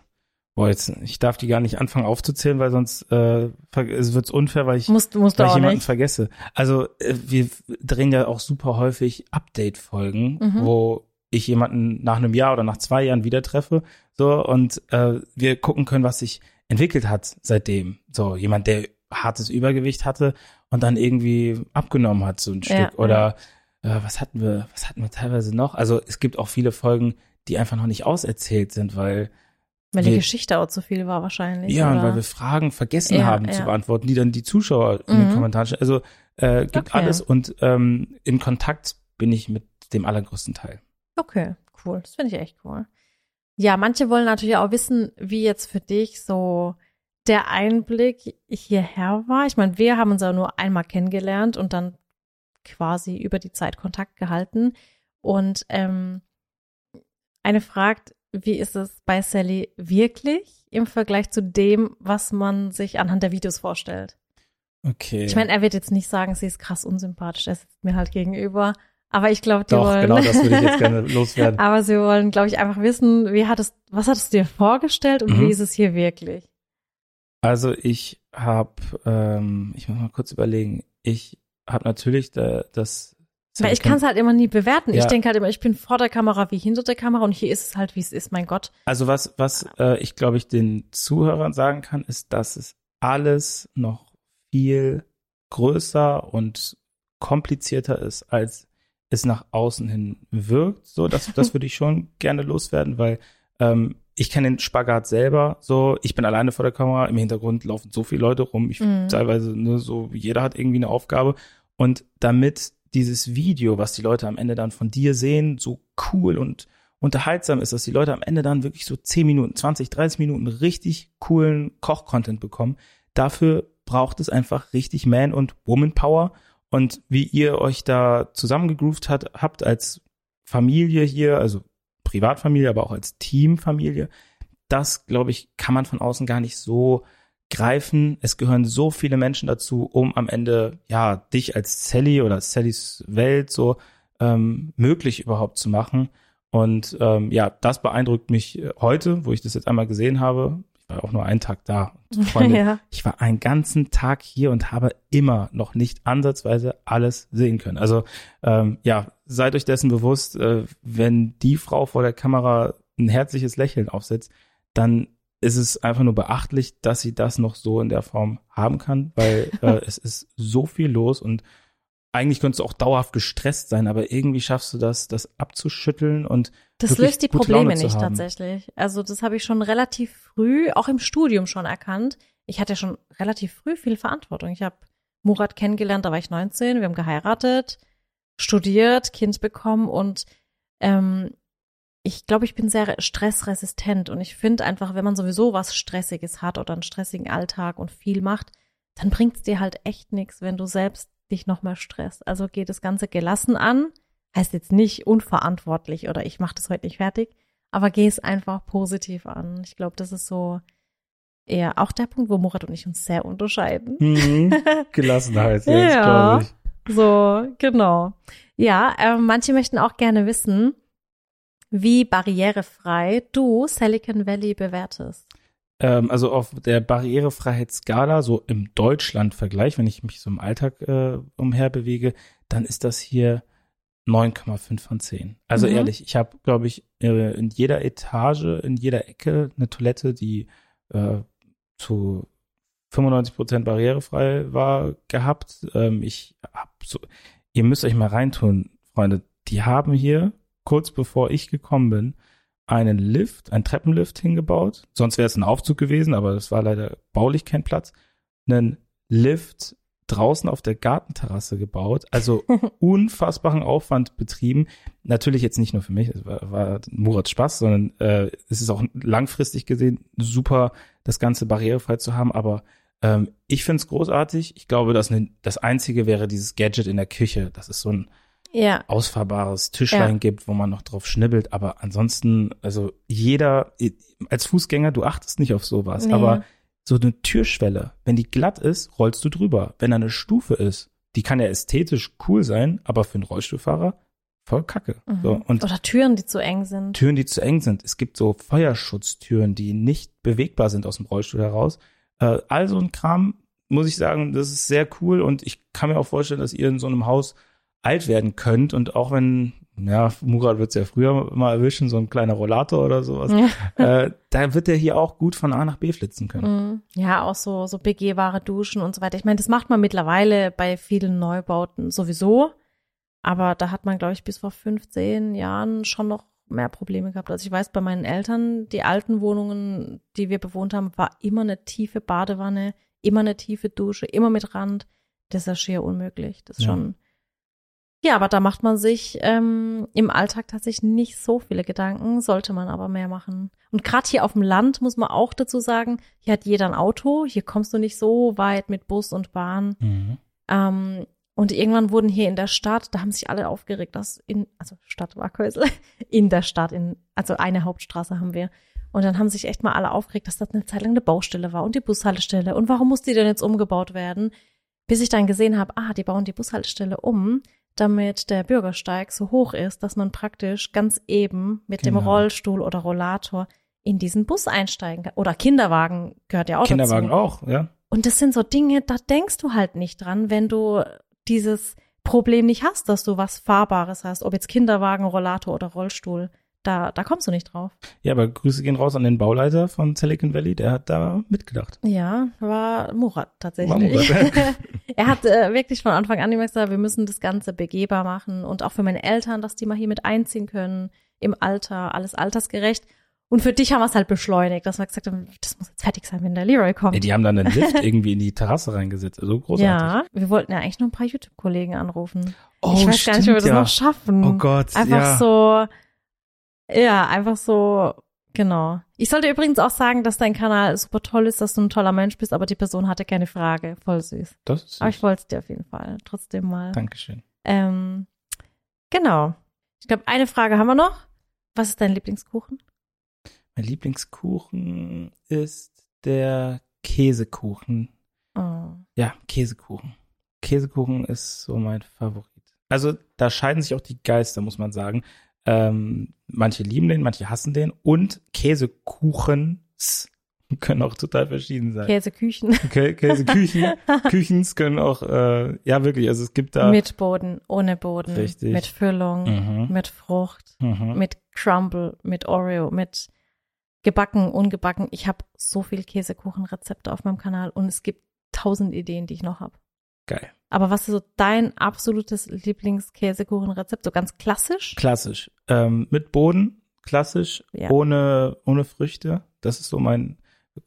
boah, jetzt, ich darf die gar nicht anfangen aufzuzählen, weil sonst äh, es wird's unfair, weil ich, Musst, musst weil ich jemanden nicht. vergesse. Also, äh, wir drehen ja auch super häufig Update-Folgen, Mhm. wo ich jemanden nach einem Jahr oder nach zwei Jahren wieder treffe, so, und äh, wir gucken können, was sich entwickelt hat seitdem. So, jemand, der hartes Übergewicht hatte und dann irgendwie abgenommen hat, so ein Ja, Stück. Oder äh, was hatten wir, was hatten wir teilweise noch? Also es gibt auch viele Folgen, die einfach noch nicht auserzählt sind, weil Weil die wir- Geschichte auch zu viel war wahrscheinlich. ja, und oder? weil wir Fragen vergessen Ja, haben ja. zu beantworten, die dann die Zuschauer in den Mhm. Kommentaren stellen. Also äh, gibt Okay. alles und ähm, in Kontakt bin ich mit dem allergrößten Teil. Okay, cool. Das finde ich echt cool. Ja, manche wollen natürlich auch wissen, wie jetzt für dich so der Einblick hierher war. Ich meine, wir haben uns ja nur einmal kennengelernt und dann quasi über die Zeit Kontakt gehalten. Und ähm, eine fragt, wie ist es bei Sally wirklich im Vergleich zu dem, was man sich anhand der Videos vorstellt? Okay. Ich meine, er wird jetzt nicht sagen, sie ist krass unsympathisch, er sitzt mir halt gegenüber. Aber ich glaube, die Doch, wollen. genau das würde ich jetzt gerne loswerden. Aber sie wollen, glaube ich, einfach wissen, wie hattest, was hattest du dir vorgestellt und Mhm. wie ist es hier wirklich? Also ich habe, ähm, ich muss mal kurz überlegen, ich habe natürlich da, das Weil ich kann es halt immer nie bewerten. Ich Ja. denke halt immer, ich bin vor der Kamera wie hinter der Kamera und hier ist es halt, wie es ist, mein Gott. Also was, was äh, ich glaube ich den Zuhörern sagen kann, ist, dass es alles noch viel größer und komplizierter ist, als es nach außen hin wirkt. So, das, das würde ich schon gerne loswerden, weil ähm, ich kenne den Spagat selber. So, ich bin alleine vor der Kamera, im Hintergrund laufen so viele Leute rum. Ich Mhm. teilweise ne, so, jeder hat irgendwie eine Aufgabe. Und damit dieses Video, was die Leute am Ende dann von dir sehen, so cool und unterhaltsam ist, dass die Leute am Ende dann wirklich so 10 Minuten, 20, 30 Minuten richtig coolen Koch-Content bekommen. Dafür braucht es einfach richtig Man- und Woman-Power. Und wie ihr euch da zusammengegroovt hat, habt als Familie hier, also Privatfamilie, aber auch als Teamfamilie, das, glaube ich, kann man von außen gar nicht so greifen. Es gehören so viele Menschen dazu, um am Ende, ja, dich als Sally oder Sallys Welt so ähm, möglich überhaupt zu machen. Und ähm, ja, das beeindruckt mich äh, heute, wo ich das jetzt einmal gesehen habe. War auch nur einen Tag da. Und Freunde, ja. ich war einen ganzen Tag hier und habe immer noch nicht ansatzweise alles sehen können. Also ähm, ja, seid euch dessen bewusst, äh, wenn die Frau vor der Kamera ein herzliches Lächeln aufsetzt, dann ist es einfach nur beachtlich, dass sie das noch so in der Form haben kann, weil äh, es ist so viel los und eigentlich könntest du auch dauerhaft gestresst sein, aber irgendwie schaffst du das, das abzuschütteln und Das löst die Probleme nicht tatsächlich. Also das habe ich schon relativ früh, auch im Studium schon erkannt. Ich hatte schon relativ früh viel Verantwortung. Ich habe Murat kennengelernt, da war ich 19, wir haben geheiratet, studiert, Kind bekommen und ähm, ich glaube, ich bin sehr stressresistent und ich finde einfach, wenn man sowieso was Stressiges hat oder einen stressigen Alltag und viel macht, dann bringt es dir halt echt nichts, wenn du selbst dich nochmal stresst. Also geht das Ganze gelassen an, heißt jetzt nicht unverantwortlich oder ich mache das heute nicht fertig, aber geh es einfach positiv an. Ich glaube, das ist so eher auch der Punkt, wo Murat und ich uns sehr unterscheiden. Mhm. Gelassenheit, Ja. glaube ich. So, genau. Ja, ähm, manche möchten auch gerne wissen, wie barrierefrei du Silicon Valley bewertest. Ähm, also auf der Barrierefreiheitsskala, so im Deutschland-Vergleich, wenn ich mich so im Alltag äh, umher bewege, dann ist das hier 9,5 von 10. Also Mhm. ehrlich, ich habe, glaube ich, äh, in jeder Etage, in jeder Ecke eine Toilette, die äh, zu 95 Prozent barrierefrei war, gehabt. Ähm, ich hab so, ihr müsst euch mal reintun, Freunde. Die haben hier, kurz bevor ich gekommen bin, einen Lift, einen Treppenlift hingebaut. Sonst wäre es ein Aufzug gewesen, aber das war leider baulich kein Platz. Einen Lift draußen auf der Gartenterrasse gebaut. Also unfassbaren Aufwand betrieben. Natürlich jetzt nicht nur für mich, es war, war Murats Spaß, sondern äh, es ist auch langfristig gesehen super, das Ganze barrierefrei zu haben. Aber ähm, ich finde es großartig. Ich glaube, dass ne, das Einzige wäre dieses Gadget in der Küche. Das ist so ein Ja. ausfahrbares Tischlein Ja. gibt, wo man noch drauf schnibbelt. Aber ansonsten, also jeder, als Fußgänger, du achtest nicht auf sowas. Nee. Aber so eine Türschwelle, wenn die glatt ist, rollst du drüber. Wenn da eine Stufe ist, die kann ja ästhetisch cool sein, aber für einen Rollstuhlfahrer voll kacke. Mhm. So, und Oder Türen, die zu eng sind. Türen, die zu eng sind. Es gibt so Feuerschutztüren, die nicht bewegbar sind aus dem Rollstuhl heraus. Äh, all so ein Kram, muss ich sagen, das ist sehr cool und ich kann mir auch vorstellen, dass ihr in so einem Haus alt werden könnt und auch wenn, ja, Murat wird's ja früher mal erwischen, so ein kleiner Rollator oder sowas, äh, da wird er hier auch gut von A nach B flitzen können. Mhm. Ja, auch so, so begehbare Duschen und so weiter. Ich meine, das macht man mittlerweile bei vielen Neubauten sowieso. Aber da hat man, glaube ich, bis vor 15 Jahren schon noch mehr Probleme gehabt. Also ich weiß, bei meinen Eltern, die alten Wohnungen, die wir bewohnt haben, war immer eine tiefe Badewanne, immer eine tiefe Dusche, immer mit Rand. Das ist ja schier unmöglich. Das ist Ja. schon. Ja, aber da macht man sich ähm, im Alltag tatsächlich nicht so viele Gedanken, sollte man aber mehr machen. Und gerade hier auf dem Land muss man auch dazu sagen, hier hat jeder ein Auto, hier kommst du nicht so weit mit Bus und Bahn. Mhm. Ähm, und irgendwann wurden hier in der Stadt, da haben sich alle aufgeregt, dass in, also Stadt Wackhäusl, in der Stadt, in, also eine Hauptstraße haben wir. Und dann haben sich echt mal alle aufgeregt, dass das eine Zeit lang eine Baustelle war und die Bushaltestelle. Und warum muss die denn jetzt umgebaut werden? Bis ich dann gesehen habe, ah, die bauen die Bushaltestelle um, damit der Bürgersteig so hoch ist, dass man praktisch ganz eben mit dem Genau. Rollstuhl oder Rollator in diesen Bus einsteigen kann. Oder Kinderwagen gehört ja auch Kinderwagen dazu. auch, ja. Und das sind so Dinge, da denkst du halt nicht dran, wenn du dieses Problem nicht hast, dass du was Fahrbares hast, ob jetzt Kinderwagen, Rollator oder Rollstuhl. Da, da kommst du nicht drauf. Ja, aber Grüße gehen raus an den Bauleiter von Silicon Valley, der hat da mitgedacht. Ja, war Murat tatsächlich. War Murat. er hat äh, wirklich von Anfang an gesagt, wir müssen das Ganze begehbar machen und auch für meine Eltern, dass die mal hier mit einziehen können im Alter, alles altersgerecht. Und für dich haben wir es halt beschleunigt, dass wir gesagt haben, das muss jetzt fertig sein, wenn der Leroy kommt. Ja, die haben dann einen Lift irgendwie in die Terrasse reingesetzt. Also großartig. Ja, wir wollten ja eigentlich noch ein paar YouTube-Kollegen anrufen. Oh, ich weiß gar nicht, ob wir das stimmt, ja. noch schaffen. Oh Gott, Einfach ja. so, ja, einfach so, genau. Ich sollte übrigens auch sagen, dass dein Kanal super toll ist, dass du ein toller Mensch bist, aber die Person hatte keine Frage. Voll süß. Das ist Aber ich wollte es dir auf jeden Fall trotzdem mal. Dankeschön. Ähm, genau. Ich glaube, eine Frage haben wir noch. Was ist dein Lieblingskuchen? Mein Lieblingskuchen ist der Käsekuchen. Oh. Ja, Käsekuchen. Käsekuchen ist so mein Favorit. Also da scheiden sich auch die Geister, muss man sagen. Ähm, manche lieben den, manche hassen den. Und Käsekuchens können auch total verschieden sein. Käseküchen Kä Käseküchen, Küchens können auch, äh, ja wirklich, also es gibt da. mit Boden, ohne Boden, Richtig. mit Füllung, Mhm. mit Frucht. Mhm. mit Crumble, mit Oreo, mit gebacken, ungebacken. Ich habe so viel Käsekuchenrezepte auf meinem Kanal und es gibt tausend Ideen, die ich noch habe. Geil. Aber was ist so dein absolutes Lieblingskäsekuchenrezept? So ganz klassisch? Klassisch. Ähm, mit Boden, klassisch, Ja. ohne, ohne Früchte. Das ist so mein,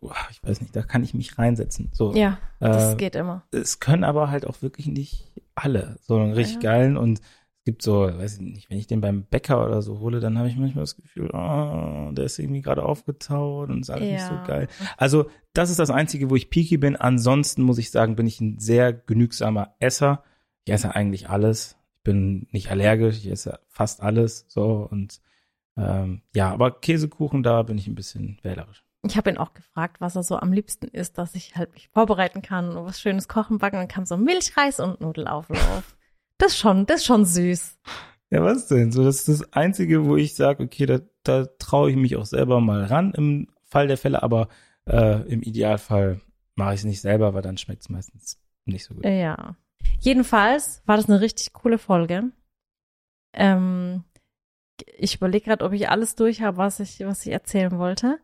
Boah, ich weiß nicht, da kann ich mich reinsetzen. So, Ja, das äh, geht immer. es können aber halt auch wirklich nicht alle so einen richtig Ja. geilen und gibt so, weiß ich nicht, wenn ich den beim Bäcker oder so hole, dann habe ich manchmal das Gefühl, oh, der ist irgendwie gerade aufgetaut und ist alles nicht so Ja. geil. Also das ist das Einzige, wo ich picky bin. Ansonsten muss ich sagen, bin ich ein sehr genügsamer Esser. Ich esse eigentlich alles. Ich bin nicht allergisch, ich esse fast alles so und ähm, ja, aber Käsekuchen, da bin ich ein bisschen wählerisch. Ich habe ihn auch gefragt, was er so am liebsten isst, dass ich halt mich vorbereiten kann und was Schönes kochen, backen. Dann kam so Milchreis und Nudelauflauf. Das ist schon, das ist schon süß. Ja, was denn? So, das ist das Einzige, wo ich sage, okay, da, da traue ich mich auch selber mal ran im Fall der Fälle, aber äh, im Idealfall mache ich es nicht selber, weil dann schmeckt es meistens nicht so gut. Ja. Jedenfalls war das eine richtig coole Folge. Ähm, ich überlege gerade, ob ich alles durch habe, was ich, was ich erzählen wollte.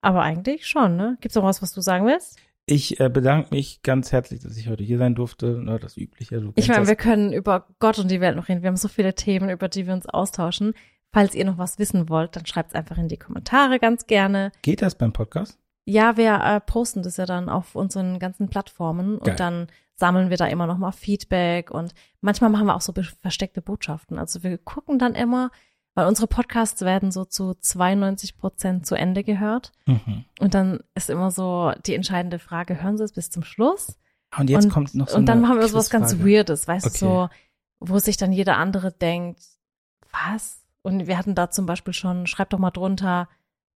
Aber eigentlich schon, ne? Gibt's noch was, was du sagen willst? Ich äh, bedanke mich ganz herzlich, dass ich heute hier sein durfte. Ne, das Übliche. Du Ich meine, das. wir können über Gott und die Welt noch reden. Wir haben so viele Themen, über die wir uns austauschen. Falls ihr noch was wissen wollt, dann schreibt's einfach in die Kommentare ganz gerne. Geht das beim Podcast? Ja, wir äh, posten das ja dann auf unseren ganzen Plattformen Geil. und dann sammeln wir da immer noch mal Feedback und manchmal machen wir auch so versteckte Botschaften. Also wir gucken dann immer, weil unsere Podcasts werden so zu 92 Prozent zu Ende gehört. Mhm. Und dann ist immer so die entscheidende Frage, hören Sie es bis zum Schluss? Und jetzt und, kommt noch so Und dann machen wir sowas ganz Quizfrage. Weirdes, weißt Okay. du, so, wo sich dann jeder andere denkt, was? Und wir hatten da zum Beispiel schon, schreib doch mal drunter,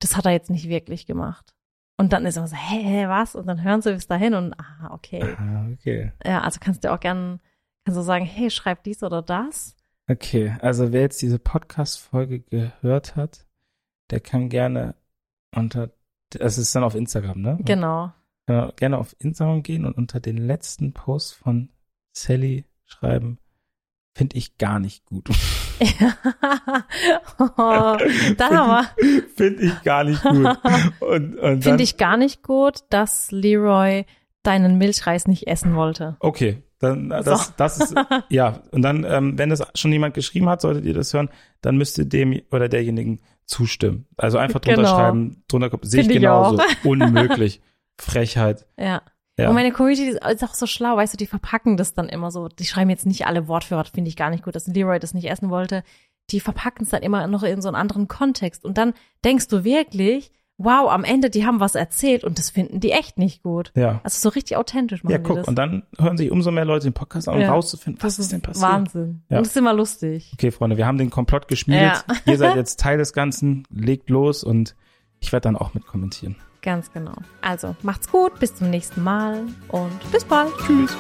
das hat er jetzt nicht wirklich gemacht. Und dann ist immer so, hä, hä, was? Und dann hören sie bis dahin und, ah, okay. Ah, okay. Ja, also kannst du auch gern, kannst du sagen, hey, schreib dies oder das. Okay, also wer jetzt diese Podcast-Folge gehört hat, der kann gerne unter, das ist dann auf Instagram, ne? Genau. Kann gerne auf Instagram gehen und unter den letzten Post von Sally schreiben, finde ich gar nicht gut. oh, da haben wir. Finde ich gar nicht gut. Und, und dann, Finde ich gar nicht gut, dass Leroy deinen Milchreis nicht essen wollte. Okay, dann das, So. das ist ja und dann, ähm, wenn das schon jemand geschrieben hat, solltet ihr das hören, dann müsst ihr dem oder derjenigen zustimmen. Also einfach drunter Genau. schreiben, drunter sehe ich genauso. Unmöglich. Frechheit. Ja. Ja. Und meine Community ist auch so schlau, weißt du, die verpacken das dann immer so. Die schreiben jetzt nicht alle Wort für Wort, finde ich gar nicht gut, dass Leroy das nicht essen wollte. Die verpacken es dann immer noch in so einen anderen Kontext. Und dann denkst du wirklich, wow, am Ende, die haben was erzählt und das finden die echt nicht gut. Ja. Also so richtig authentisch machen Ja, guck, das. und dann hören sich umso mehr Leute den Podcast an, um Ja. rauszufinden, was das ist denn passiert. Wahnsinn. Ja. Und das ist immer lustig. Okay, Freunde, wir haben den Komplott geschmiedet. Ja. Ihr seid jetzt Teil des Ganzen. Legt los und ich werde dann auch mit kommentieren. Ganz genau. Also macht's gut, bis zum nächsten Mal und bis bald. Tschüss.